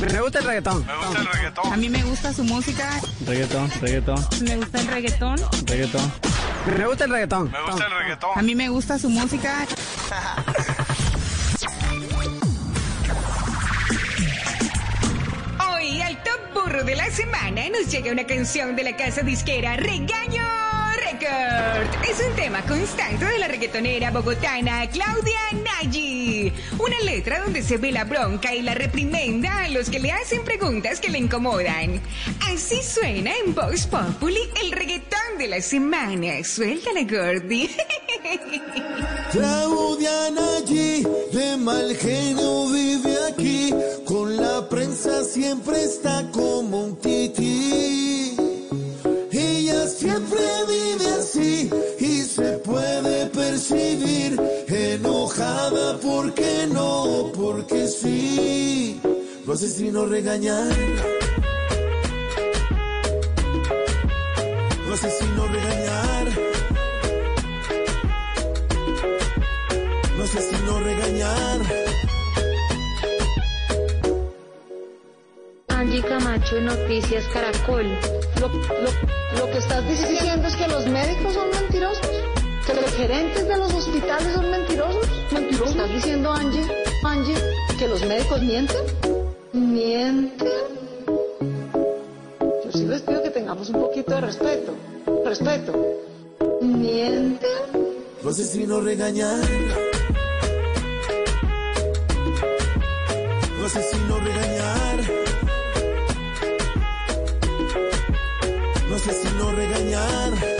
Me gusta el reggaetón. Me gusta el reggaetón. A mí me gusta su música. Reggaetón, reggaetón, Me gusta el reggaetón. reggaetón. Me gusta el reggaetón. Me gusta el reggaetón. A mí me gusta su música. Hoy al top burro de la semana nos llega una canción de la casa disquera Regaño Record. Es un tema constante de la reggaetonera bogotana Claudia Nagy. Una letra donde se ve la bronca y la reprimenda a los que le hacen preguntas que le incomodan. Así suena en Vox Populi el reggaetón de la semana. Suéltala, Gordy. Claudia Nagy, de mal genio vive aquí, con la prensa siempre está como porque no, porque sí. Lo asesino regañar. Lo asesino regañar. Lo asesino regañar. Angie Camacho Noticias Caracol. Lo, lo- lo que estás diciendo es que los médicos son mentirosos, que los gerentes de los hospitales son mentirosos. ¿Mentirosos? ¿Estás diciendo, Angie, Angie, que los médicos mienten? ¿Mienten? Yo sí les pido que tengamos un poquito de respeto. Respeto. ¿Mienten? Lo asesino regañar. Lo asesino regañar. Lo asesino regañar.